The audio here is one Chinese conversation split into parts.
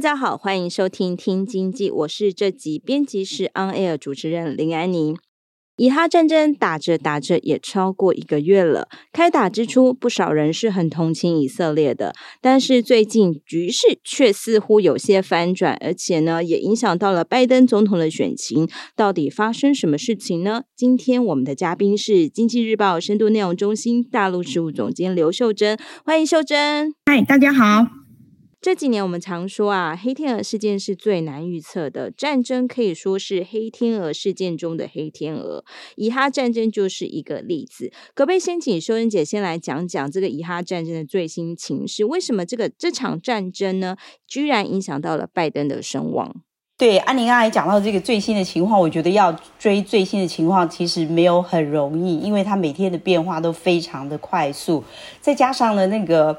大家好，欢迎收听《听经济》，我是这集编辑室 On Air 主持人林安妮。以哈战争打着打着也超过一个月了，开打之初，不少人是很同情以色列的，但是最近局势却似乎有些翻转，而且呢，也影响到了拜登总统的选情。到底发生什么事情呢？今天我们的嘉宾是《经济日报》深度内容中心大陆事务总监刘秀珍，欢迎秀珍。嗨，大家好。这几年我们常说啊，黑天鹅事件是最难预测的，战争可以说是黑天鹅事件中的黑天鹅。以哈战争就是一个例子。可不可以先请秀珍姐先来讲讲这个以哈战争的最新情势？为什么这个这场战争呢，居然影响到了拜登的声望？对，安妮刚才讲到这个最新的情况，我觉得要追最新的情况其实没有很容易，因为它每天的变化都非常的快速，再加上呢，那个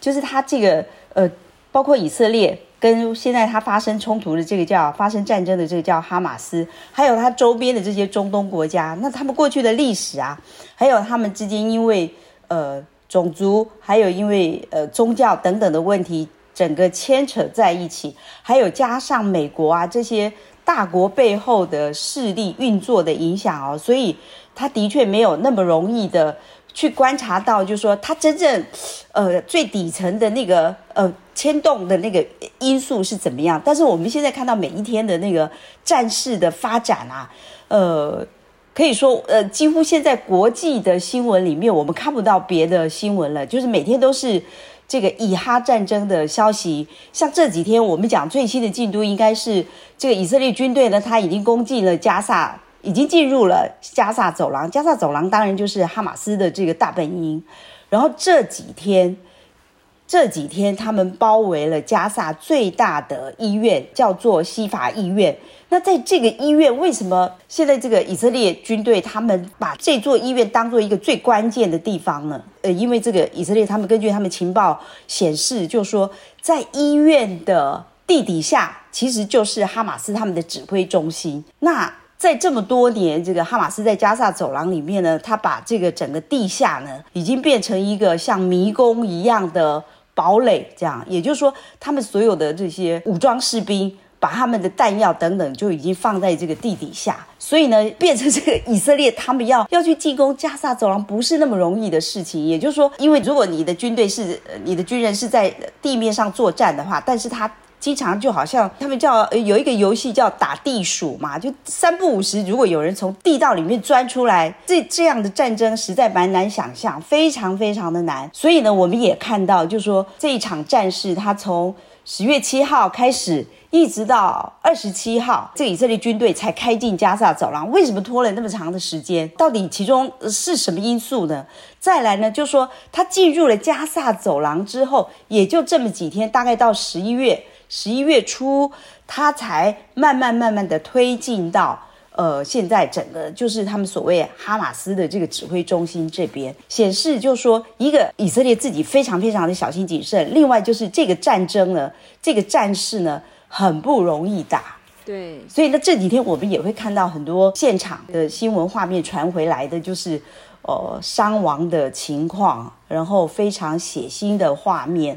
就是它这个呃。包括以色列跟现在他发生冲突的这个叫发生战争的这个叫哈马斯，还有它周边的这些中东国家，那他们过去的历史啊，还有他们之间因为呃种族，还有因为呃宗教等等的问题，整个牵扯在一起，还有加上美国啊这些大国背后的势力运作的影响哦，所以它的确没有那么容易的。去观察到，就是说，它真正，呃，最底层的那个，呃，牵动的那个因素是怎么样？但是我们现在看到每一天的那个战事的发展啊，呃，可以说，呃，几乎现在国际的新闻里面，我们看不到别的新闻了，就是每天都是这个以哈战争的消息。像这几天我们讲最新的进度，应该是这个以色列军队呢，他已经攻进了加萨。已经进入了加萨走廊，加萨走廊当然就是哈马斯的这个大本营。然后这几天，这几天他们包围了加萨最大的医院，叫做西法医院。那在这个医院，为什么现在这个以色列军队他们把这座医院当做一个最关键的地方呢？呃，因为这个以色列他们根据他们情报显示，就说在医院的地底下，其实就是哈马斯他们的指挥中心。那在这么多年，这个哈马斯在加萨走廊里面呢，他把这个整个地下呢，已经变成一个像迷宫一样的堡垒，这样，也就是说，他们所有的这些武装士兵，把他们的弹药等等，就已经放在这个地底下，所以呢，变成这个以色列他们要要去进攻加萨走廊，不是那么容易的事情。也就是说，因为如果你的军队是，你的军人是在地面上作战的话，但是他。经常就好像他们叫有一个游戏叫打地鼠嘛，就三不五时，如果有人从地道里面钻出来，这这样的战争实在蛮难想象，非常非常的难。所以呢，我们也看到，就是说这一场战事，它从十月七号开始，一直到二十七号，这以色列军队才开进加萨走廊。为什么拖了那么长的时间？到底其中是什么因素呢？再来呢，就是说他进入了加萨走廊之后，也就这么几天，大概到十一月。十一月初，他才慢慢慢慢的推进到，呃，现在整个就是他们所谓哈马斯的这个指挥中心这边，显示就是说，一个以色列自己非常非常的小心谨慎，另外就是这个战争呢，这个战事呢，很不容易打。对，所以呢，这几天我们也会看到很多现场的新闻画面传回来的，就是呃伤亡的情况，然后非常血腥的画面。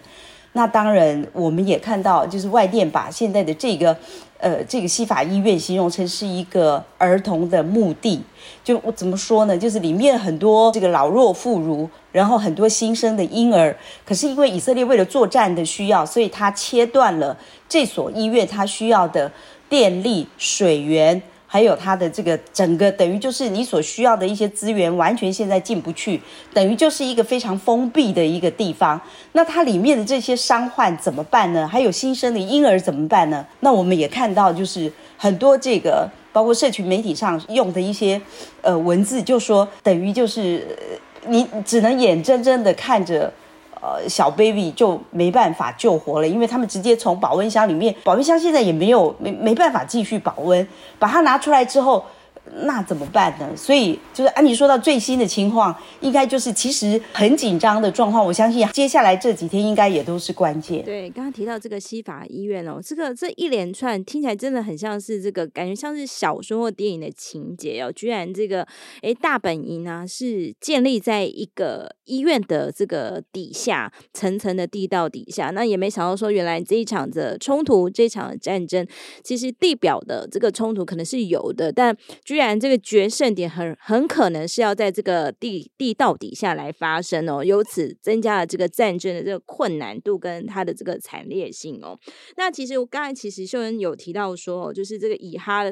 那当然，我们也看到，就是外电把现在的这个，呃，这个西法医院形容成是一个儿童的墓地。就我怎么说呢？就是里面很多这个老弱妇孺，然后很多新生的婴儿。可是因为以色列为了作战的需要，所以他切断了这所医院它需要的电力、水源，还有它的这个整个等于就是你所需要的一些资源，完全现在进不去，等于就是一个非常封闭的一个地方。那它里面的这些伤患怎么办呢？还有新生的婴儿怎么办呢？那我们也看到，就是很多这个包括社群媒体上用的一些呃文字，就说等于就是你只能眼睁睁的看着。呃，小 baby 就没办法救活了，因为他们直接从保温箱里面，保温箱现在也没有没没办法继续保温，把它拿出来之后。那怎么办呢？所以就是安妮说到最新的情况，应该就是其实很紧张的状况。我相信接下来这几天应该也都是关键。对，刚刚提到这个西法医院哦，这个这一连串听起来真的很像是这个感觉像是小说或电影的情节哦。居然这个诶大本营呢是建立在一个医院的这个底下层层的地道底下，那也没想到说原来这一场的冲突，这一场的战争，其实地表的这个冲突可能是有的，但居。然这个决胜点很很可能是要在这个地地道底下来发生哦，由此增加了这个战争的这个困难度跟它的这个惨烈性哦。那其实我刚才其实秀恩有提到说，就是这个以哈。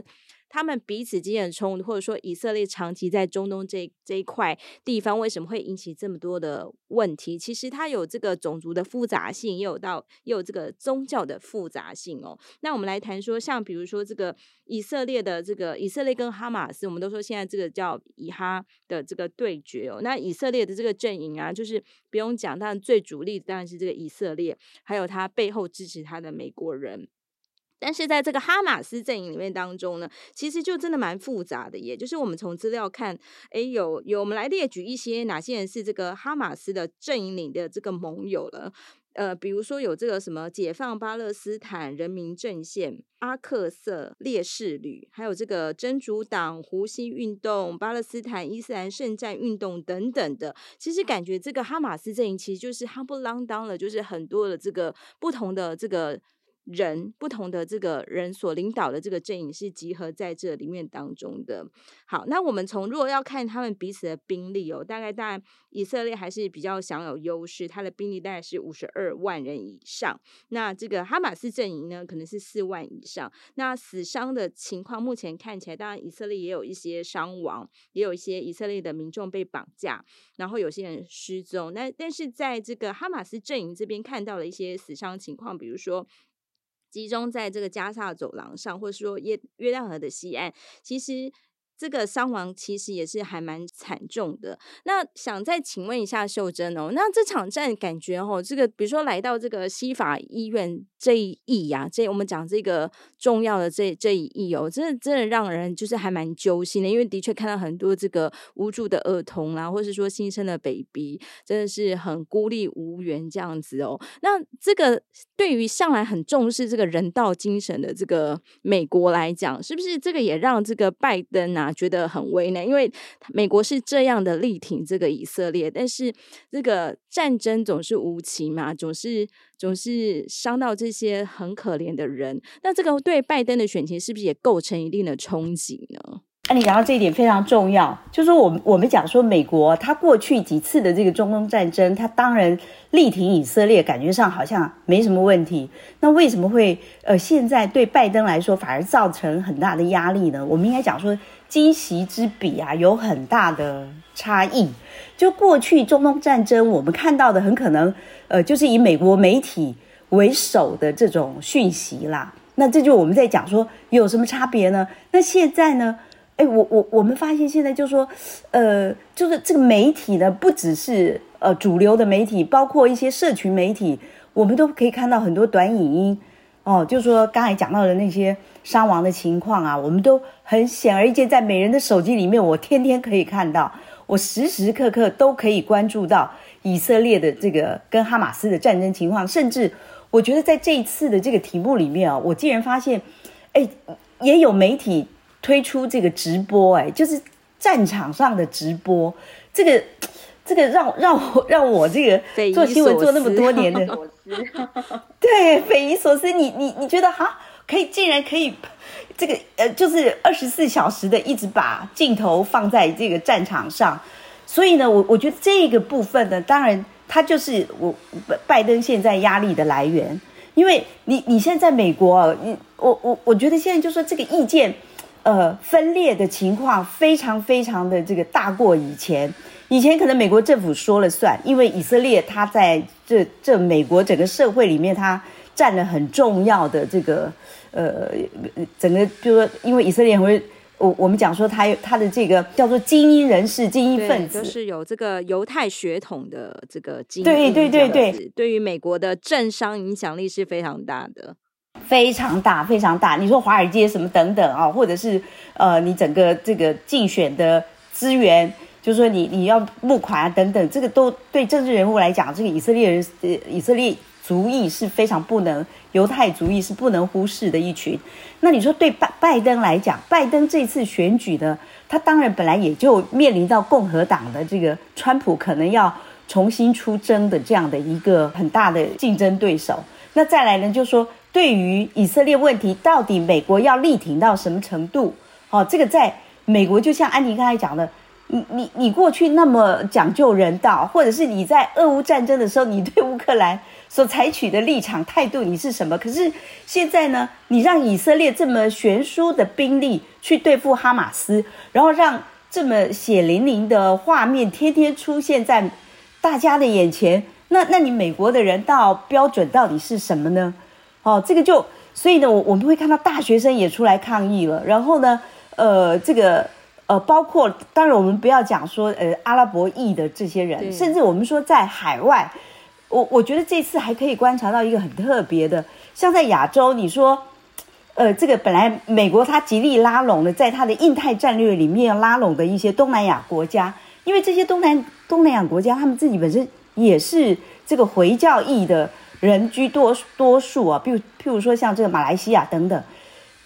他们彼此之间的冲突，或者说以色列长期在中东这这一块地方为什么会引起这么多的问题？其实它有这个种族的复杂性，也有到也有这个宗教的复杂性哦。那我们来谈说，像比如说这个以色列的这个以色列跟哈马斯，我们都说现在这个叫以哈的这个对决哦。那以色列的这个阵营啊，就是不用讲，当然最主力当然是这个以色列，还有他背后支持他的美国人。但是在这个哈马斯阵营里面当中呢，其实就真的蛮复杂的，也就是我们从资料看，哎，有有我们来列举一些哪些人是这个哈马斯的阵营里的这个盟友了，呃，比如说有这个什么解放巴勒斯坦人民阵线、阿克瑟烈士旅，还有这个真主党、胡西运动、巴勒斯坦伊斯兰圣战运动等等的，其实感觉这个哈马斯阵营其实就是夯不啷当了，就是很多的这个不同的这个。人不同的这个人所领导的这个阵营是集合在这里面当中的。好，那我们从如果要看他们彼此的兵力哦，大概大概以色列还是比较享有优势，他的兵力大概是五十二万人以上。那这个哈马斯阵营呢，可能是四万以上。那死伤的情况目前看起来，当然以色列也有一些伤亡，也有一些以色列的民众被绑架，然后有些人失踪。那但是在这个哈马斯阵营这边看到了一些死伤情况，比如说。集中在这个加萨走廊上，或者说约约旦河的西岸，其实。这个伤亡其实也是还蛮惨重的。那想再请问一下秀珍哦，那这场战感觉哦，这个比如说来到这个西法医院这一役呀，这我们讲这个重要的这这一役哦，真的真的让人就是还蛮揪心的，因为的确看到很多这个无助的儿童啦，或是说新生的 baby，真的是很孤立无援这样子哦。那这个对于向来很重视这个人道精神的这个美国来讲，是不是这个也让这个拜登啊？觉得很为难，因为美国是这样的力挺这个以色列，但是这个战争总是无情嘛，总是总是伤到这些很可怜的人。那这个对拜登的选情是不是也构成一定的冲击呢？那你讲到这一点非常重要，就是说我们我们讲说美国，他过去几次的这个中东战争，他当然力挺以色列，感觉上好像没什么问题。那为什么会呃现在对拜登来说反而造成很大的压力呢？我们应该讲说。今昔之比啊，有很大的差异。就过去中东战争，我们看到的很可能，呃，就是以美国媒体为首的这种讯息啦。那这就我们在讲说有什么差别呢？那现在呢？哎，我我我们发现现在就是说，呃，就是这个媒体呢，不只是呃主流的媒体，包括一些社群媒体，我们都可以看到很多短影音。哦，就说刚才讲到的那些伤亡的情况啊，我们都很显而易见，在每人的手机里面，我天天可以看到，我时时刻刻都可以关注到以色列的这个跟哈马斯的战争情况，甚至我觉得在这一次的这个题目里面啊，我竟然发现，哎，也有媒体推出这个直播，哎，就是战场上的直播，这个。这个让让我让我这个做新闻做那么多年的，对，匪夷所思。你你你觉得哈，可以竟然可以，这个呃，就是二十四小时的一直把镜头放在这个战场上。所以呢，我我觉得这个部分呢，当然它就是我拜登现在压力的来源，因为你你现在在美国，你我我我觉得现在就说这个意见。呃分裂的情况非常非常的这个大过以前。以前可能美国政府说了算，因为以色列它在这这美国整个社会里面，它占了很重要的这个呃整个，就是说，因为以色列会。我我们讲说他他的这个叫做精英人士、精英分子，就是有这个犹太血统的这个精英。对对对对，对于美国的政商影响力是非常大的，非常大非常大。你说华尔街什么等等啊，或者是呃，你整个这个竞选的资源，就是说你你要募款啊等等，这个都对政治人物来讲，这个以色列人呃以色列。族裔是非常不能，犹太族裔是不能忽视的一群。那你说对拜拜登来讲，拜登这次选举呢，他当然本来也就面临到共和党的这个川普可能要重新出征的这样的一个很大的竞争对手。那再来呢，就是说对于以色列问题，到底美国要力挺到什么程度？哦，这个在美国就像安妮刚才讲的，你你你过去那么讲究人道，或者是你在俄乌战争的时候，你对乌克兰。所采取的立场态度，你是什么？可是现在呢？你让以色列这么悬殊的兵力去对付哈马斯，然后让这么血淋淋的画面天天出现在大家的眼前，那那你美国的人道标准到底是什么呢？哦，这个就所以呢，我我们会看到大学生也出来抗议了。然后呢，呃，这个呃，包括当然我们不要讲说呃阿拉伯裔的这些人，甚至我们说在海外。我我觉得这次还可以观察到一个很特别的，像在亚洲，你说，呃，这个本来美国它极力拉拢的，在它的印太战略里面拉拢的一些东南亚国家，因为这些东南东南亚国家他们自己本身也是这个回教裔的人居多多数啊，比如譬如说像这个马来西亚等等，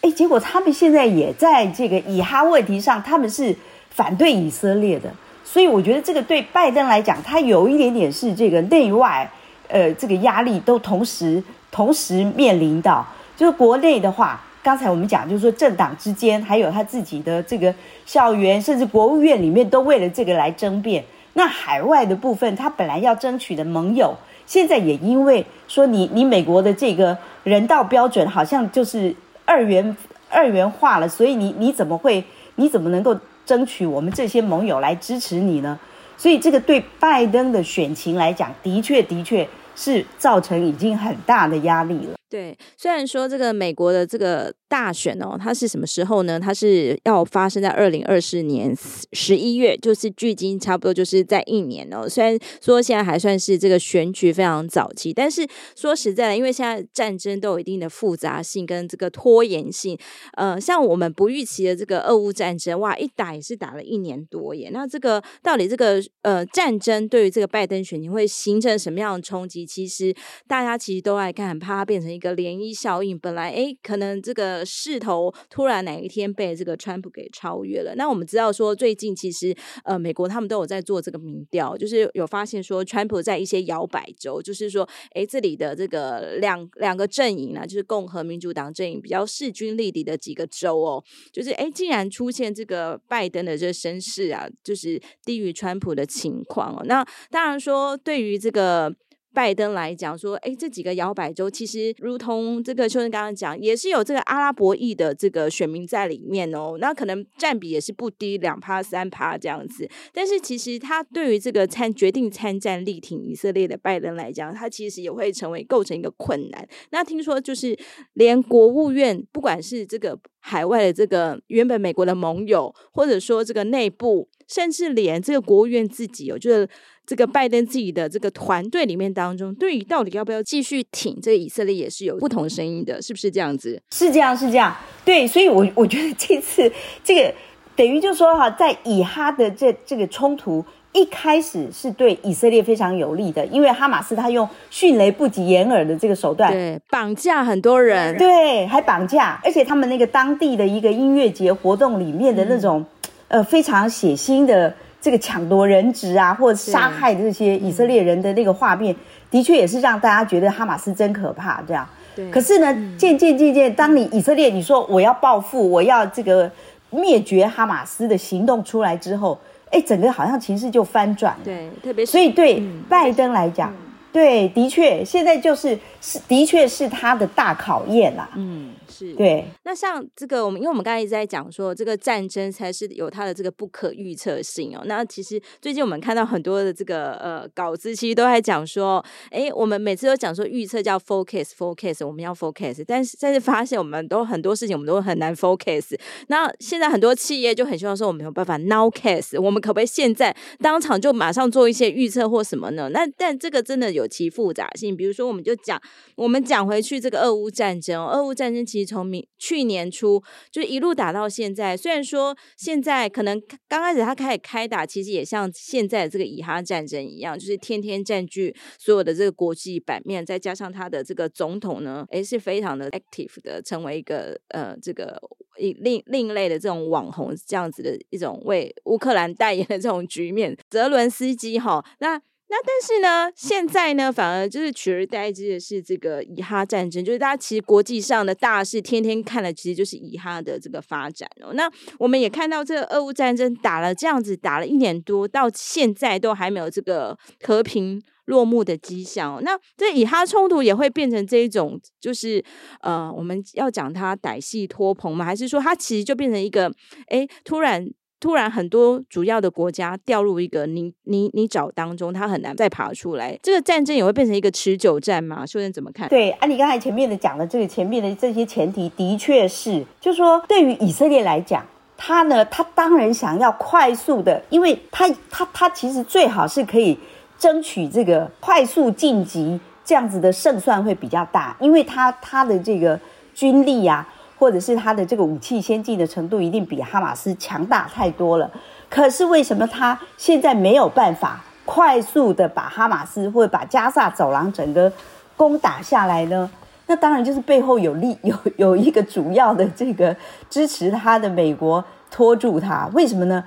哎，结果他们现在也在这个以哈问题上，他们是反对以色列的。所以我觉得这个对拜登来讲，他有一点点是这个内外，呃，这个压力都同时同时面临到。就是国内的话，刚才我们讲，就是说政党之间，还有他自己的这个校园，甚至国务院里面，都为了这个来争辩。那海外的部分，他本来要争取的盟友，现在也因为说你你美国的这个人道标准好像就是二元二元化了，所以你你怎么会你怎么能够？争取我们这些盟友来支持你呢，所以这个对拜登的选情来讲，的确的确是造成已经很大的压力了。对，虽然说这个美国的这个大选哦，它是什么时候呢？它是要发生在二零二四年十一月，就是距今差不多就是在一年哦。虽然说现在还算是这个选举非常早期，但是说实在的，因为现在战争都有一定的复杂性跟这个拖延性。呃，像我们不预期的这个俄乌战争，哇，一打也是打了一年多耶。那这个到底这个呃战争对于这个拜登选情会形成什么样的冲击？其实大家其实都爱看，很怕它变成一个。一个涟漪效应，本来哎，可能这个势头突然哪一天被这个川普给超越了。那我们知道说，最近其实呃，美国他们都有在做这个民调，就是有发现说，川普在一些摇摆州，就是说，哎，这里的这个两两个阵营呢，就是共和民主党阵营比较势均力敌的几个州哦，就是哎，竟然出现这个拜登的这个声势啊，就是低于川普的情况哦。那当然说，对于这个。拜登来讲说，哎，这几个摇摆州其实如同这个秋生刚刚讲，也是有这个阿拉伯裔的这个选民在里面哦。那可能占比也是不低，两趴三趴这样子。但是其实他对于这个参决定参战力挺以色列的拜登来讲，他其实也会成为构成一个困难。那听说就是连国务院，不管是这个海外的这个原本美国的盟友，或者说这个内部，甚至连这个国务院自己哦，就是。这个拜登自己的这个团队里面当中，对于到底要不要继续挺这个以色列，也是有不同声音的，是不是这样子？是这样，是这样。对，所以我我觉得这次这个等于就是说哈，在以哈的这这个冲突一开始是对以色列非常有利的，因为哈马斯他用迅雷不及掩耳的这个手段，对，绑架很多人，对，还绑架，而且他们那个当地的一个音乐节活动里面的那种、嗯、呃非常血腥的。这个抢夺人质啊，或者杀害这些以色列人的那个画面，的确也是让大家觉得哈马斯真可怕。这样，对。可是呢，渐渐渐渐，当你以色列你说我要报复，我要这个灭绝哈马斯的行动出来之后，哎，整个好像情势就翻转了。对，特别是所以对拜登来讲，对，的确，现在就是是，的确是他的大考验啦。嗯，是对。那像这个，我们因为我们刚才一直在讲说，这个战争才是有它的这个不可预测性哦。那其实最近我们看到很多的这个呃稿子，其实都在讲说，哎，我们每次都讲说预测叫 focus，focus，我们要 focus，但是但是发现我们都很多事情我们都很难 focus。那现在很多企业就很希望说，我们没有办法 now case，我们可不可以现在当场就马上做一些预测或什么呢？那但这个真的有。有其复杂性，比如说，我们就讲，我们讲回去这个俄乌战争，哦俄乌战争其实从明去年初就一路打到现在。虽然说现在可能刚开始他开始开打，其实也像现在这个以哈战争一样，就是天天占据所有的这个国际版面，再加上他的这个总统呢，诶是非常的 active 的，成为一个呃这个另另类的这种网红这样子的一种为乌克兰代言的这种局面。泽伦斯基哈那。那但是呢，现在呢，反而就是取而代之的是这个以哈战争，就是大家其实国际上的大事，天天看的其实就是以哈的这个发展哦。那我们也看到这个俄乌战争打了这样子，打了一年多，到现在都还没有这个和平落幕的迹象哦。那这以哈冲突也会变成这一种，就是呃，我们要讲它歹戏拖棚吗？还是说它其实就变成一个，哎，突然。突然，很多主要的国家掉入一个泥泥泥沼当中，它很难再爬出来。这个战争也会变成一个持久战吗？秀娟怎么看？对，按、啊、你刚才前面的讲的这个前面的这些前提，的确是，就是说对于以色列来讲，他呢，他当然想要快速的，因为他他他其实最好是可以争取这个快速晋级，这样子的胜算会比较大，因为他他的这个军力啊。或者是他的这个武器先进的程度一定比哈马斯强大太多了，可是为什么他现在没有办法快速的把哈马斯或者把加萨走廊整个攻打下来呢？那当然就是背后有力 有有一个主要的这个支持他的美国拖住他。为什么呢？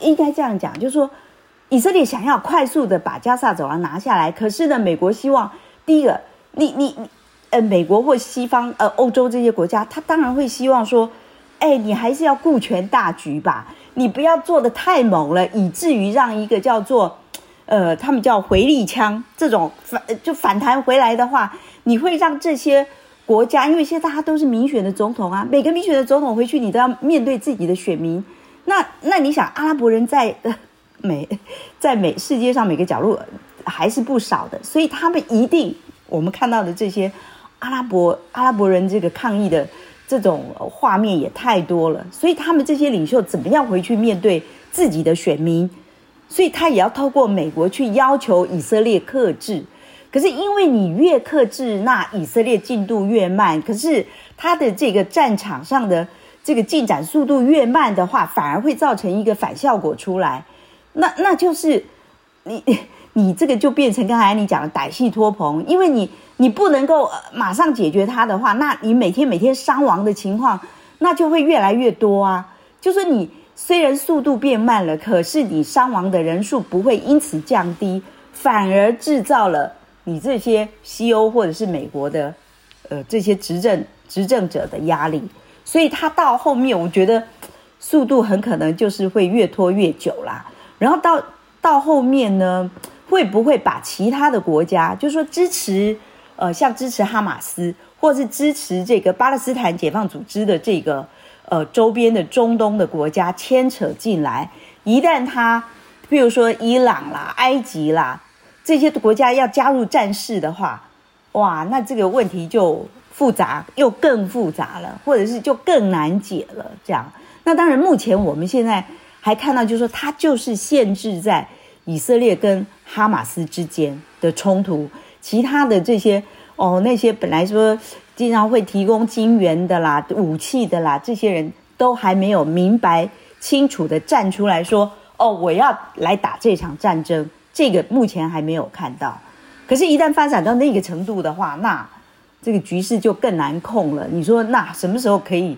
应该这样讲，就是说以色列想要快速的把加萨走廊拿下来，可是呢，美国希望第一个，你你你。呃，美国或西方，呃，欧洲这些国家，他当然会希望说，哎，你还是要顾全大局吧，你不要做得太猛了，以至于让一个叫做，呃，他们叫回力枪这种反就反弹回来的话，你会让这些国家，因为现在大家都是民选的总统啊，每个民选的总统回去，你都要面对自己的选民，那那你想，阿拉伯人在呃 美在美世界上每个角落还是不少的，所以他们一定我们看到的这些。阿拉伯阿拉伯人这个抗议的这种画面也太多了，所以他们这些领袖怎么样回去面对自己的选民？所以他也要透过美国去要求以色列克制。可是因为你越克制，那以色列进度越慢。可是他的这个战场上的这个进展速度越慢的话，反而会造成一个反效果出来。那那就是你你这个就变成刚才你讲的歹戏拖棚，因为你。你不能够马上解决它的话，那你每天每天伤亡的情况，那就会越来越多啊。就是你虽然速度变慢了，可是你伤亡的人数不会因此降低，反而制造了你这些西欧或者是美国的，呃，这些执政执政者的压力。所以他到后面，我觉得速度很可能就是会越拖越久啦。然后到到后面呢，会不会把其他的国家，就是说支持？呃，像支持哈马斯，或是支持这个巴勒斯坦解放组织的这个呃周边的中东的国家牵扯进来，一旦他，比如说伊朗啦、埃及啦这些国家要加入战事的话，哇，那这个问题就复杂，又更复杂了，或者是就更难解了。这样，那当然，目前我们现在还看到，就是说，它就是限制在以色列跟哈马斯之间的冲突。其他的这些哦，那些本来说经常会提供金援的啦、武器的啦，这些人都还没有明白清楚的站出来说哦，我要来打这场战争。这个目前还没有看到。可是，一旦发展到那个程度的话，那这个局势就更难控了。你说，那什么时候可以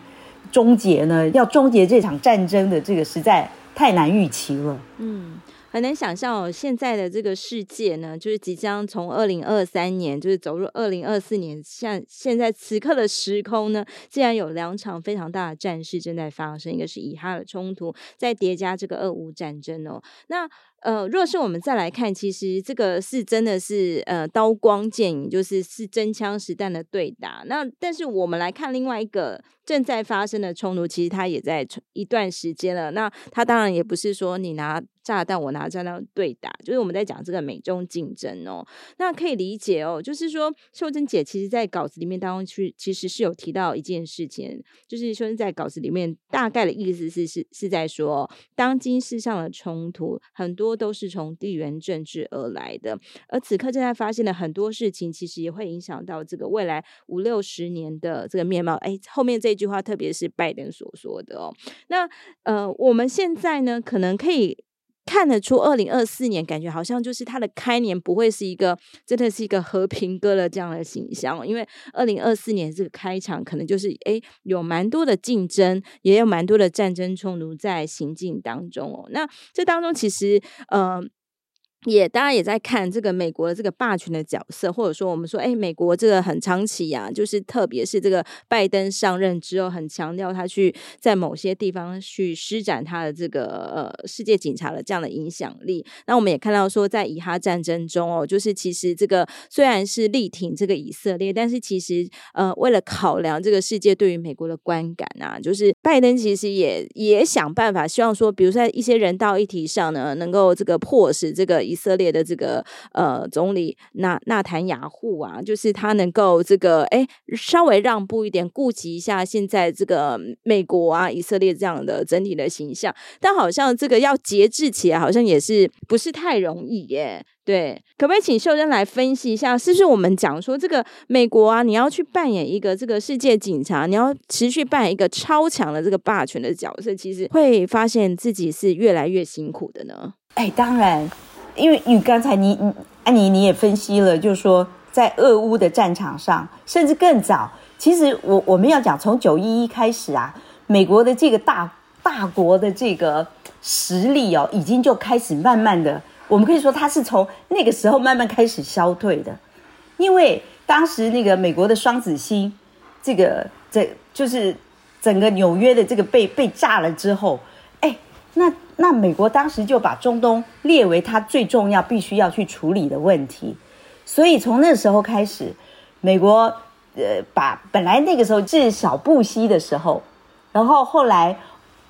终结呢？要终结这场战争的这个实在太难预期了。嗯。很难想象哦，现在的这个世界呢，就是即将从二零二三年，就是走入二零二四年。像现在此刻的时空呢，竟然有两场非常大的战事正在发生，一个是以哈的冲突，再叠加这个俄乌战争哦。那呃，若是我们再来看，其实这个是真的是呃刀光剑影，就是是真枪实弹的对打。那但是我们来看另外一个。正在发生的冲突，其实它也在一段时间了。那它当然也不是说你拿炸弹，我拿炸弹对打，就是我们在讲这个美中竞争哦。那可以理解哦，就是说秀珍姐其实在稿子里面当中去，其实是有提到一件事情，就是秀珍在稿子里面大概的意思是是是在说，当今世上的冲突很多都是从地缘政治而来的，而此刻正在发现的很多事情，其实也会影响到这个未来五六十年的这个面貌。哎，后面这。句话特别是拜登所说的哦，那呃，我们现在呢，可能可以看得出，二零二四年感觉好像就是它的开年不会是一个真的是一个和平鸽的这样的形象，因为二零二四年这个开场可能就是诶，有蛮多的竞争，也有蛮多的战争冲突在行进当中哦。那这当中其实嗯。也，大家也在看这个美国的这个霸权的角色，或者说我们说，哎，美国这个很长期呀、啊，就是特别是这个拜登上任之后，很强调他去在某些地方去施展他的这个呃世界警察的这样的影响力。那我们也看到说，在以哈战争中哦，就是其实这个虽然是力挺这个以色列，但是其实呃为了考量这个世界对于美国的观感啊，就是拜登其实也也想办法，希望说，比如在一些人道议题上呢，能够这个迫使这个。以以色列的这个呃总理纳纳坦雅胡啊，就是他能够这个哎稍微让步一点，顾及一下现在这个美国啊以色列这样的整体的形象，但好像这个要节制起来，好像也是不是太容易耶。对，可不可以请秀珍来分析一下，是不是我们讲说这个美国啊，你要去扮演一个这个世界警察，你要持续扮演一个超强的这个霸权的角色，其实会发现自己是越来越辛苦的呢？哎，当然。因为你刚才你你安妮你也分析了，就是说在俄乌的战场上，甚至更早，其实我我们要讲从九一一开始啊，美国的这个大大国的这个实力哦，已经就开始慢慢的，我们可以说它是从那个时候慢慢开始消退的，因为当时那个美国的双子星，这个这就是整个纽约的这个被被炸了之后，哎，那。那美国当时就把中东列为它最重要、必须要去处理的问题，所以从那时候开始，美国呃把本来那个时候是小布希的时候，然后后来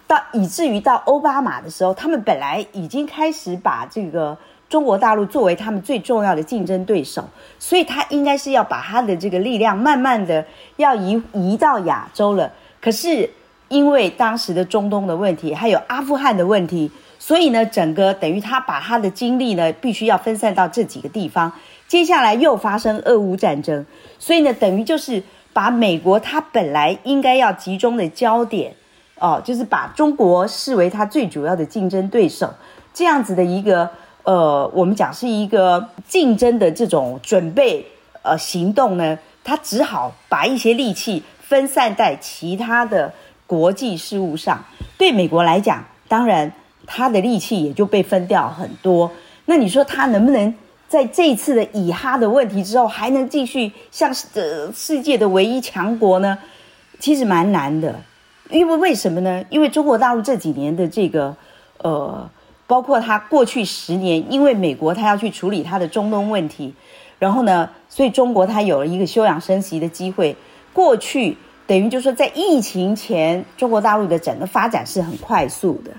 到以至于到奥巴马的时候，他们本来已经开始把这个中国大陆作为他们最重要的竞争对手，所以他应该是要把他的这个力量慢慢的要移移到亚洲了，可是。因为当时的中东的问题，还有阿富汗的问题，所以呢，整个等于他把他的精力呢，必须要分散到这几个地方。接下来又发生俄乌战争，所以呢，等于就是把美国他本来应该要集中的焦点，哦，就是把中国视为他最主要的竞争对手，这样子的一个呃，我们讲是一个竞争的这种准备呃行动呢，他只好把一些力气分散在其他的。国际事务上，对美国来讲，当然他的力气也就被分掉很多。那你说他能不能在这一次的以哈的问题之后，还能继续像呃世界的唯一强国呢？其实蛮难的，因为为什么呢？因为中国大陆这几年的这个呃，包括他过去十年，因为美国他要去处理他的中东问题，然后呢，所以中国他有了一个休养生息的机会。过去。等于就是说，在疫情前，中国大陆的整个发展是很快速的。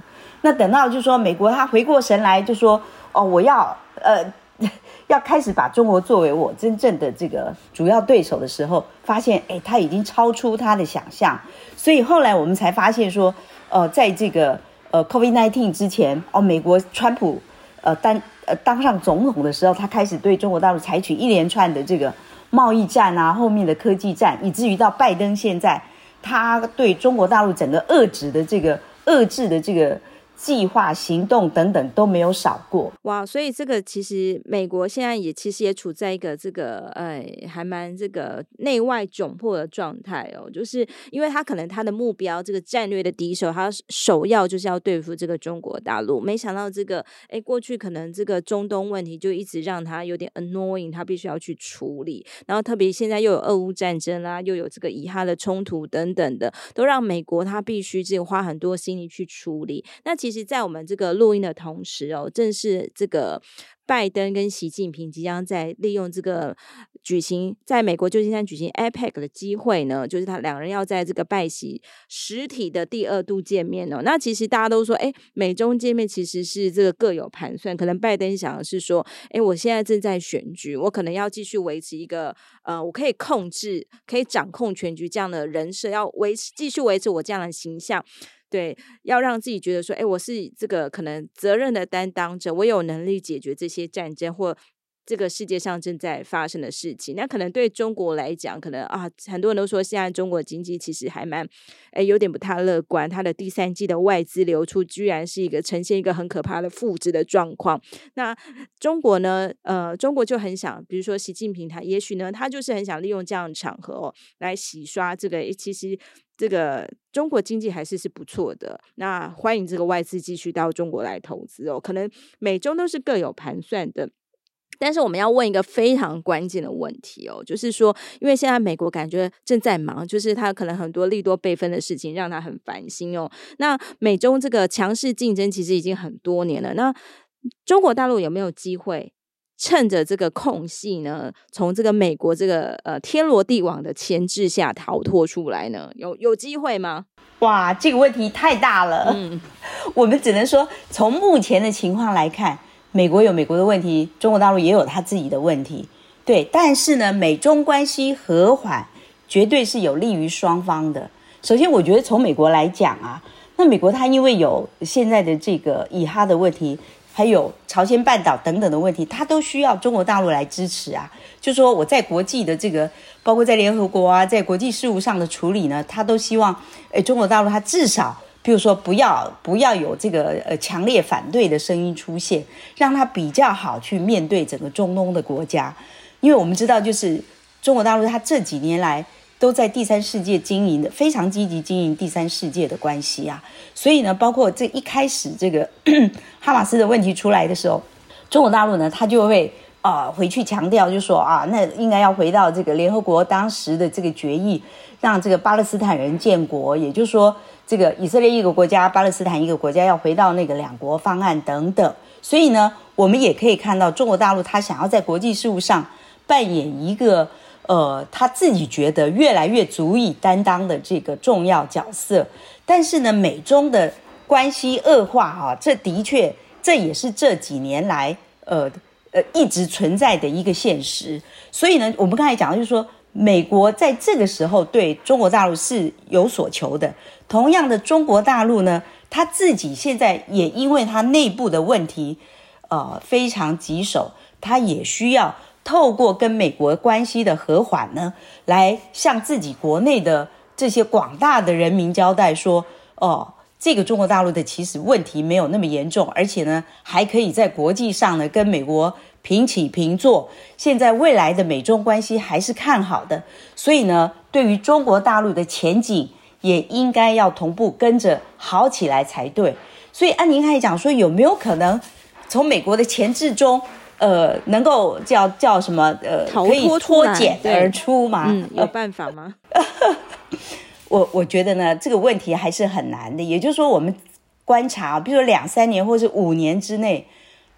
那等到就是说，美国他回过神来，就说：“哦，我要呃，要开始把中国作为我真正的这个主要对手的时候，发现哎，他已经超出他的想象。所以后来我们才发现说，呃，在这个呃 COVID-19 之前，哦，美国川普呃当呃当上总统的时候，他开始对中国大陆采取一连串的这个。贸易战啊，后面的科技战，以至于到拜登现在，他对中国大陆整个遏制的这个遏制的这个。计划行动等等都没有少过。哇，所以这个其实美国现在也其实也处在一个这个哎还蛮这个内外窘迫的状态哦，就是因为他可能他的目标这个战略的敌手，他首要就是要对付这个中国大陆，没想到这个哎过去可能这个中东问题就一直让他有点 annoying，他必须要去处理，然后特别现在又有俄乌战争啦，又有这个以哈的冲突等等的，都让美国他必须这个花很多心力去处理，那。其实，在我们这个录音的同时哦，正是这个。拜登跟习近平即将在利用这个举行在美国旧金山举行 APEC 的机会呢，就是他两人要在这个拜习实体的第二度见面哦。那其实大家都说，哎，美中见面其实是这个各有盘算。可能拜登想的是说，哎，我现在正在选举，我可能要继续维持一个呃，我可以控制、可以掌控全局这样的人设，要维持继续维持我这样的形象。对，要让自己觉得说，哎，我是这个可能责任的担当者，我有能力解决这些战争或这个世界上正在发生的事情。那可能对中国来讲，可能啊，很多人都说现在中国经济其实还蛮，哎，有点不太乐观。它的第三季的外资流出居然是一个呈现一个很可怕的负值的状况。那中国呢？呃，中国就很想，比如说习近平他，也许呢，他就是很想利用这样的场合哦，来洗刷这个，其实。这个中国经济还是是不错的，那欢迎这个外资继续到中国来投资哦。可能美中都是各有盘算的，但是我们要问一个非常关键的问题哦，就是说，因为现在美国感觉正在忙，就是他可能很多利多倍分的事情让他很烦心哦。那美中这个强势竞争其实已经很多年了，那中国大陆有没有机会？趁着这个空隙呢，从这个美国这个呃天罗地网的牵制下逃脱出来呢？有有机会吗？哇，这个问题太大了。嗯，我们只能说，从目前的情况来看，美国有美国的问题，中国大陆也有他自己的问题。对，但是呢，美中关系和缓绝对是有利于双方的。首先，我觉得从美国来讲啊，那美国它因为有现在的这个以哈的问题。还有朝鲜半岛等等的问题，它都需要中国大陆来支持啊。就说我在国际的这个，包括在联合国啊，在国际事务上的处理呢，他都希望，诶，中国大陆它至少，比如说不要不要有这个呃强烈反对的声音出现，让他比较好去面对整个中东的国家。因为我们知道，就是中国大陆它这几年来。都在第三世界经营的非常积极经营第三世界的关系啊，所以呢，包括这一开始这个 哈马斯的问题出来的时候，中国大陆呢，他就会啊、回去强调，就说啊，那应该要回到这个联合国当时的这个决议，让这个巴勒斯坦人建国，也就是说，这个以色列一个国家，巴勒斯坦一个国家要回到那个两国方案等等。所以呢，我们也可以看到中国大陆他想要在国际事务上扮演一个。呃，他自己觉得越来越足以担当的这个重要角色，但是呢，美中的关系恶化啊，这的确这也是这几年来呃呃一直存在的一个现实。所以呢，我们刚才讲的就是说，美国在这个时候对中国大陆是有所求的。同样的，中国大陆呢，他自己现在也因为他内部的问题，呃，非常棘手，他也需要。透过跟美国关系的和缓呢，来向自己国内的这些广大的人民交代说：哦，这个中国大陆的其实问题没有那么严重，而且呢，还可以在国际上呢跟美国平起平坐。现在未来的美中关系还是看好的，所以呢，对于中国大陆的前景也应该要同步跟着好起来才对。所以，按您还讲说，有没有可能从美国的钳制中？呃，能够叫叫什么？呃，可以脱茧而出吗？嗯，有办法吗？我我觉得呢，这个问题还是很难的。也就是说，我们观察，比如说两三年或者五年之内，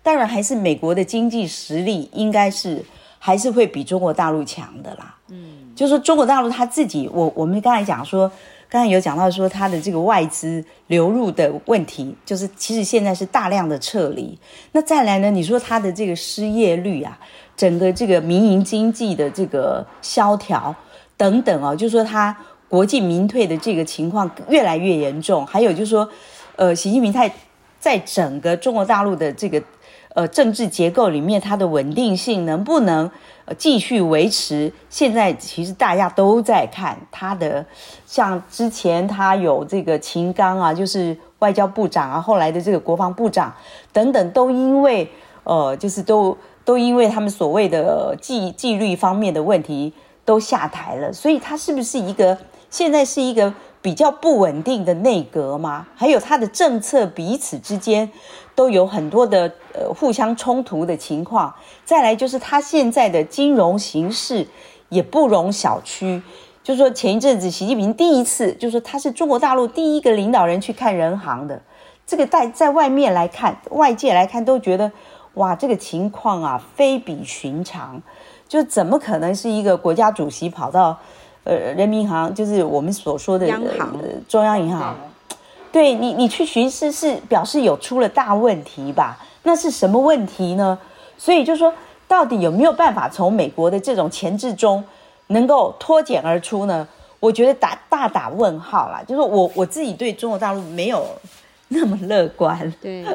当然还是美国的经济实力应该是还是会比中国大陆强的啦。嗯，就是说中国大陆他自己，我我们刚才讲说。刚才有讲到说，他的这个外资流入的问题，就是其实现在是大量的撤离。那再来呢？你说他的这个失业率啊，整个这个民营经济的这个萧条等等啊，就是说它国进民退的这个情况越来越严重。还有就是说，呃，习近平在在整个中国大陆的这个呃政治结构里面，它的稳定性能不能？继续维持，现在其实大家都在看他的，像之前他有这个秦刚啊，就是外交部长啊，后来的这个国防部长等等，都因为呃，就是都都因为他们所谓的纪纪律方面的问题都下台了，所以他是不是一个现在是一个比较不稳定的内阁吗？还有他的政策彼此之间。都有很多的呃互相冲突的情况，再来就是他现在的金融形势也不容小觑。就是说前一阵子习近平第一次，就是说他是中国大陆第一个领导人去看人行的，这个在在外面来看，外界来看都觉得，哇，这个情况啊非比寻常，就怎么可能是一个国家主席跑到呃人民银行，就是我们所说的央行、呃、中央银行，对你你去巡视是表示有出了大问题吧？那是什么问题呢？所以就说到底有没有办法从美国的这种钳制中能够脱茧而出呢？我觉得打大打问号啦，就是我我自己对中国大陆没有那么乐观。对。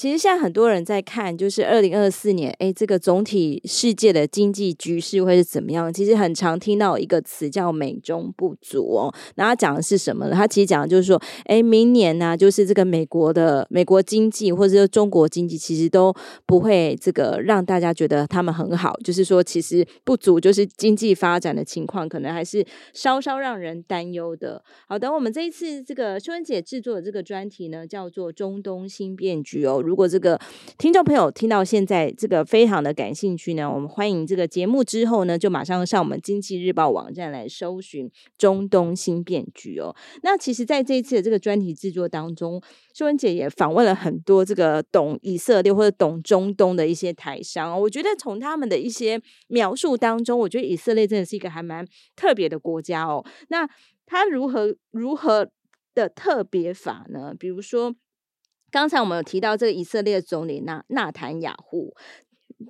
其实现在很多人在看，就是二零二四年，哎，这个总体世界的经济局势会是怎么样？其实很常听到一个词叫“美中不足”哦。那他讲的是什么呢？他其实讲的就是说，哎，明年呢、就是这个美国的美国经济或者说中国经济，其实都不会这个让大家觉得他们很好。就是说，其实不足，就是经济发展的情况，可能还是稍稍让人担忧的。好的，我们这一次这个秀恩姐制作的这个专题呢，叫做“中东新变局”哦。如果这个听众朋友听到现在这个非常的感兴趣呢，我们欢迎这个节目之后呢，就马上上我们经济日报网站来搜寻中东新变局哦。那其实，在这一次的这个专题制作当中，秀雯姐也访问了很多这个懂以色列或者懂中东的一些台商。我觉得从他们的一些描述当中，我觉得以色列真的是一个还蛮特别的国家哦。那它如何如何的特别法呢？比如说。刚才我们有提到这个以色列总理纳纳坦雅胡。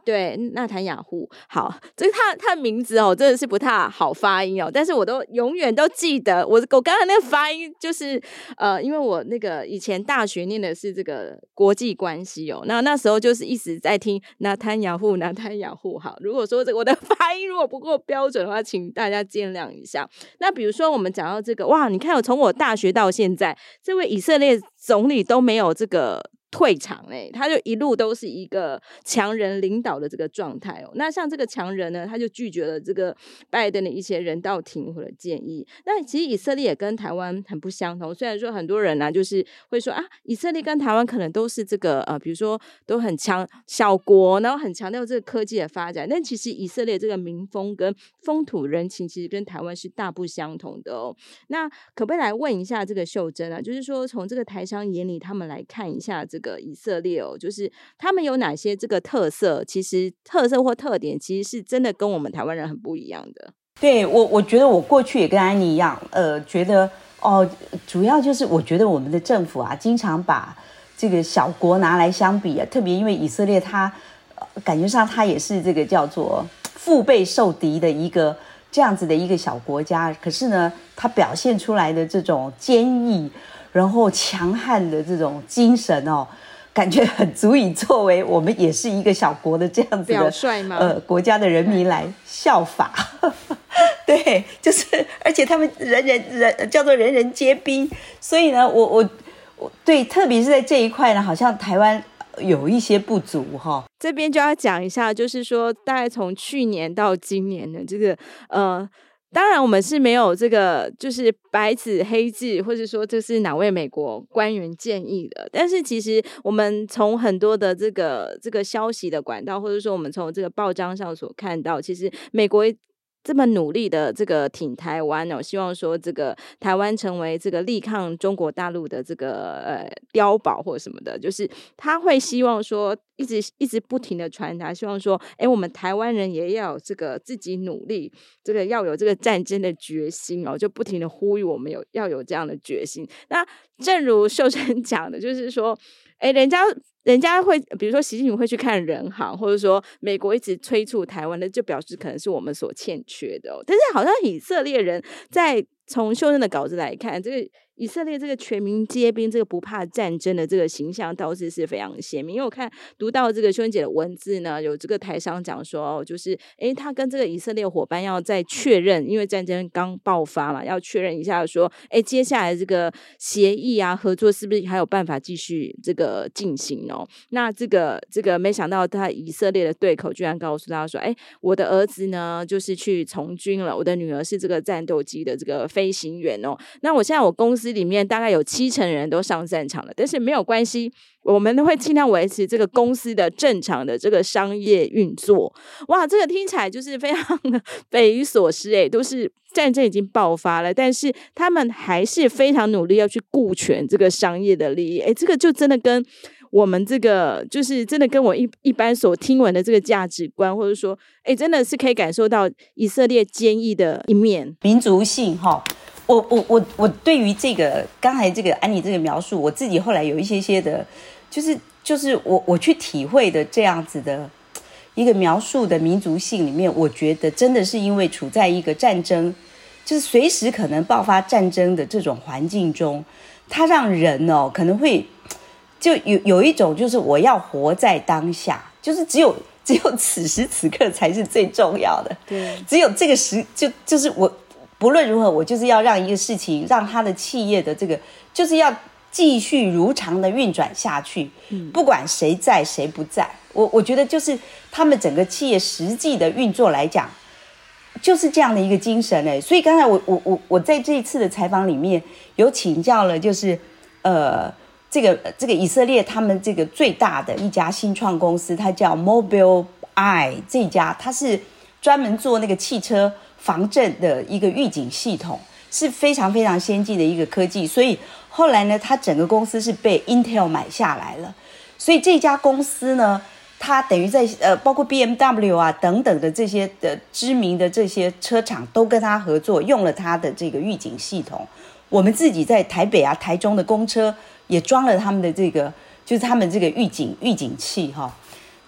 对，纳坦雅胡，好，这个他他的名字哦，真的是不太好发音哦，但是我都永远都记得，我我刚才那个发音就是呃，因为我那个以前大学念的是这个国际关系哦，那那时候就是一直在听纳坦雅胡，纳坦雅胡，好，如果说这我的 发音如果不够标准的话，请大家见谅一下。那比如说我们讲到这个，哇，你看我从我大学到现在，这位以色列总理都没有这个。退场哎，他就一路都是一个强人领导的这个状态哦。那像这个强人呢，他就拒绝了这个拜登的一些人道停火的建议。那其实以色列也跟台湾很不相同。虽然说很多人呢、啊，就是会说啊，以色列跟台湾可能都是这个呃，比如说都很强小国，然后很强调这个科技的发展。但其实以色列这个民风跟风土人情，其实跟台湾是大不相同的哦。那可不可以来问一下这个秀珍啊？就是说从这个台商眼里，他们来看一下这。个以色列哦，就是他们有哪些这个特色？其实特色或特点，其实是真的跟我们台湾人很不一样的。对我，我觉得我过去也跟安妮一样，呃，觉得哦，主要就是我觉得我们的政府啊，经常把这个小国拿来相比啊，特别因为以色列它，感觉上它也是这个叫做腹背受敌的一个这样子的一个小国家，可是呢，它表现出来的这种坚毅。然后强悍的这种精神哦，感觉很足以作为我们也是一个小国的这样子的？呃，国家的人民来效法。对，就是而且他们人人人叫做人人皆兵，所以呢，我我我对，特别是在这一块呢，好像台湾有一些不足哈、哦。这边就要讲一下，就是说大概从去年到今年的这个呃。当然，我们是没有这个，就是白纸黑字，或者说这是哪位美国官员建议的。但是，其实我们从很多的这个这个消息的管道，或者说我们从这个报章上所看到，其实美国。这么努力的这个挺台湾哦，希望说这个台湾成为这个力抗中国大陆的这个呃碉堡或什么的，就是他会希望说一直一直不停的传达，希望说，哎，我们台湾人也要这个自己努力，这个要有这个战争的决心哦，就不停的呼吁我们有要有这样的决心。那正如秀珍讲的，就是说。哎，人家人家会，比如说习近平会去看人行，或者说美国一直催促台湾的，就表示可能是我们所欠缺的哦。但是好像以色列人在从修正的稿子来看，这个。以色列这个全民皆兵、这个不怕战争的这个形象倒是是非常鲜明。因为我看读到这个秀雯姐的文字呢，有这个台商讲说哦，就是诶，他跟这个以色列伙伴要再确认，因为战争刚爆发嘛，要确认一下说，诶，接下来这个协议啊合作是不是还有办法继续这个进行哦？那这个这个没想到他以色列的对口居然告诉他说，诶，我的儿子呢就是去从军了，我的女儿是这个战斗机的这个飞行员哦。那我现在我公司。里面大概有七成人都上战场了，但是没有关系，我们都会尽量维持这个公司的正常的这个商业运作。哇，这个听起来就是非常的 匪夷所思诶，都是战争已经爆发了，但是他们还是非常努力要去顾全这个商业的利益。诶，这个就真的跟。我们这个就是真的跟我一一般所听闻的这个价值观，或者说，哎，真的是可以感受到以色列坚毅的一面，民族性哈。我我我我对于这个刚才这个安妮这个描述，我自己后来有一些些的，就是就是我我去体会的这样子的一个描述的民族性里面，我觉得真的是因为处在一个战争，就是随时可能爆发战争的这种环境中，它让人哦可能会。就有有一种，就是我要活在当下，就是只有只有此时此刻才是最重要的。对，只有这个时，就就是我不论如何，我就是要让一个事情，让他的企业的这个，就是要继续如常的运转下去。嗯，不管谁在谁不在，我我觉得就是他们整个企业实际的运作来讲，就是这样的一个精神诶。所以刚才我我我我在这一次的采访里面有请教了，就是呃。这个这个以色列他们这个最大的一家新创公司，它叫 Mobileye，这家它是专门做那个汽车防震的一个预警系统，是非常非常先进的一个科技。所以后来呢，它整个公司是被 Intel 买下来了。所以这家公司呢，它等于在呃，包括 BMW 啊等等的这些的知名的这些车厂都跟它合作，用了它的这个预警系统。我们自己在台北啊、台中的公车。也装了他们的这个，就是他们这个预警预警器哈。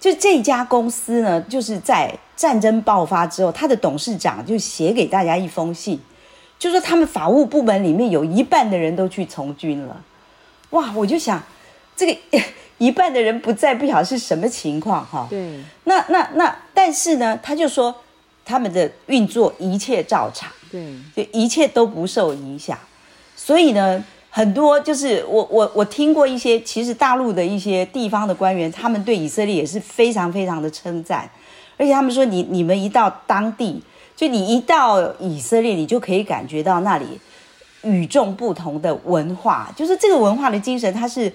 就这家公司呢，就是在战争爆发之后，他的董事长就写给大家一封信，就说他们法务部门里面有一半的人都去从军了。哇，我就想，这个 一半的人不在，不晓得是什么情况哈。对，那那那，但是呢，他就说他们的运作一切照常，对，就一切都不受影响，所以呢。很多就是我我我听过一些，其实大陆的一些地方的官员，他们对以色列也是非常非常的称赞，而且他们说你你们一到当地，就你一到以色列，你就可以感觉到那里与众不同的文化，就是这个文化的精神，它是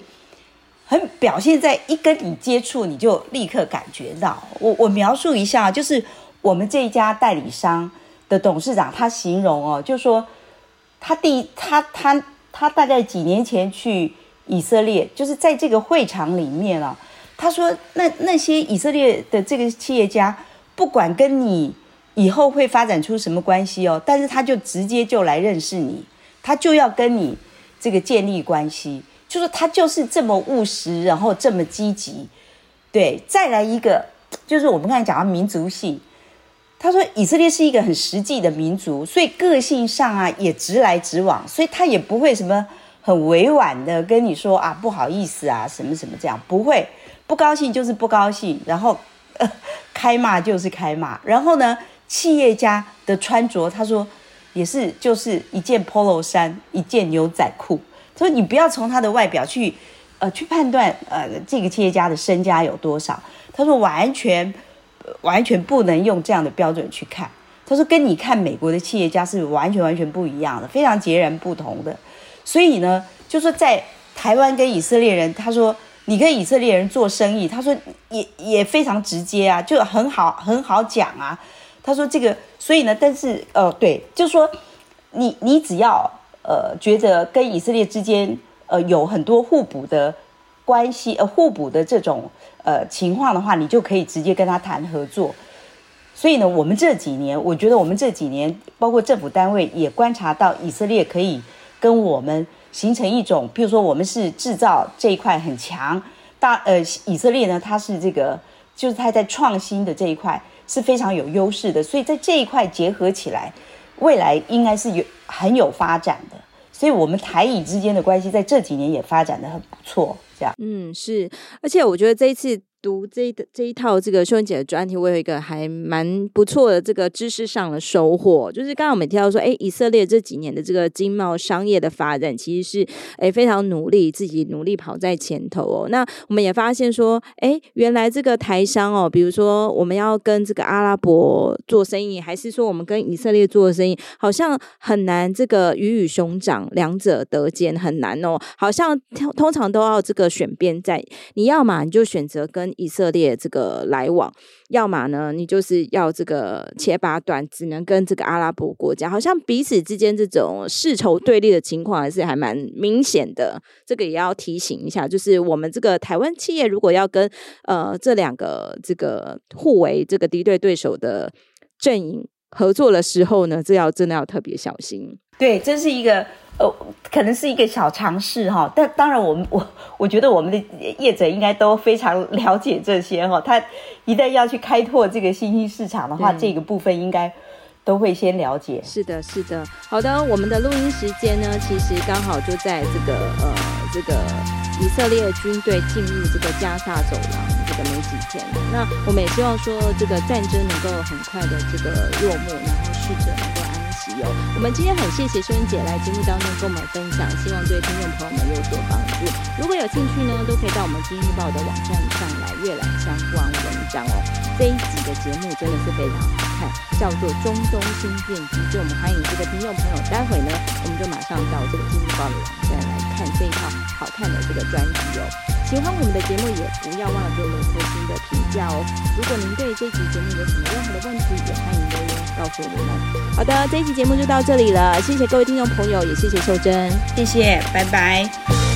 很表现在一跟你接触，你就立刻感觉到。我我描述一下，就是我们这一家代理商的董事长，他形容哦，就说他第一他他。他大概几年前去以色列，就是在这个会场里面啊。他说那：“那些以色列的这个企业家，不管跟你以后会发展出什么关系哦，但是他就直接就来认识你，他就要跟你这个建立关系，就是他就是这么务实，然后这么积极。对，再来一个，就是我们刚才讲到民族性。”他说：“以色列是一个很实际的民族，所以个性上啊也直来直往，所以他也不会什么很委婉的跟你说啊不好意思啊什么什么这样，不会，不高兴就是不高兴，然后呃开骂就是开骂，然后呢，企业家的穿着，他说也是就是一件 polo 衫，一件牛仔裤，所以你不要从他的外表去呃去判断呃这个企业家的身家有多少，他说完全。”完全不能用这样的标准去看。他说，跟你看美国的企业家是完全完全不一样的，非常截然不同的。所以呢，就说在台湾跟以色列人，他说你跟以色列人做生意，他说也也非常直接啊，就很好很好讲啊。他说这个，所以呢，但是呃，对，就说你你只要呃觉得跟以色列之间呃有很多互补的关系，呃互补的这种。呃，情况的话，你就可以直接跟他谈合作。所以呢，我们这几年，我觉得我们这几年，包括政府单位也观察到，以色列可以跟我们形成一种，比如说我们是制造这一块很强，大呃，以色列呢，它是这个，就是它在创新的这一块是非常有优势的，所以在这一块结合起来，未来应该是有很有发展的。所以，我们台以之间的关系在这几年也发展得很不错。嗯，是，而且我觉得这一次读这一这一套这个秀雯姐的专题，我有一个还蛮不错的这个知识上的收获，就是刚刚我们提到说，哎，以色列这几年的这个经贸商业的发展，其实是哎非常努力，自己努力跑在前头哦。那我们也发现说，哎，原来这个台商哦，比如说我们要跟这个阿拉伯做生意，还是说我们跟以色列做生意，好像很难这个鱼与熊掌两者得兼，很难哦。好像通常都要这个选边站，你要嘛你就选择跟以色列这个来往，要么呢，你就是要这个切八段，只能跟这个阿拉伯国家，好像彼此之间这种世仇对立的情况还是还蛮明显的。这个也要提醒一下，就是我们这个台湾企业如果要跟呃这两个这个互为这个敌对对手的阵营合作的时候呢，这要真的要特别小心。对，这是一个。呃，可能是一个小尝试哈，但当然我们我我觉得我们的业者应该都非常了解这些哈。他一旦要去开拓这个新兴市场的话，这个部分应该都会先了解。是的，是的。好的，我们的录音时间呢，其实刚好就在这个呃这个以色列军队进入这个加沙走廊这个没几天。那我们也希望说，这个战争能够很快的这个落幕，然后逝者我们今天很谢谢秀雯姐来节目当中跟我们分享，希望对听众朋友们有所帮助。如果有兴趣呢，都可以到我们今日报的网站上来阅览相关文章哦。这一集的节目真的是非常好看，叫做《中东新变局》，就我们欢迎这个听众朋友，待会呢，我们就马上到这个今日报的网站来看这一套好看的这个专辑哦。喜欢我们的节目，也不要忘了给我们一颗星的评价哦。如果您对这集节目有什么任何的问题，也欢迎告诉你们。好的，这一期节目就到这里了，谢谢各位听众朋友，也谢谢秀珍，谢谢，拜拜。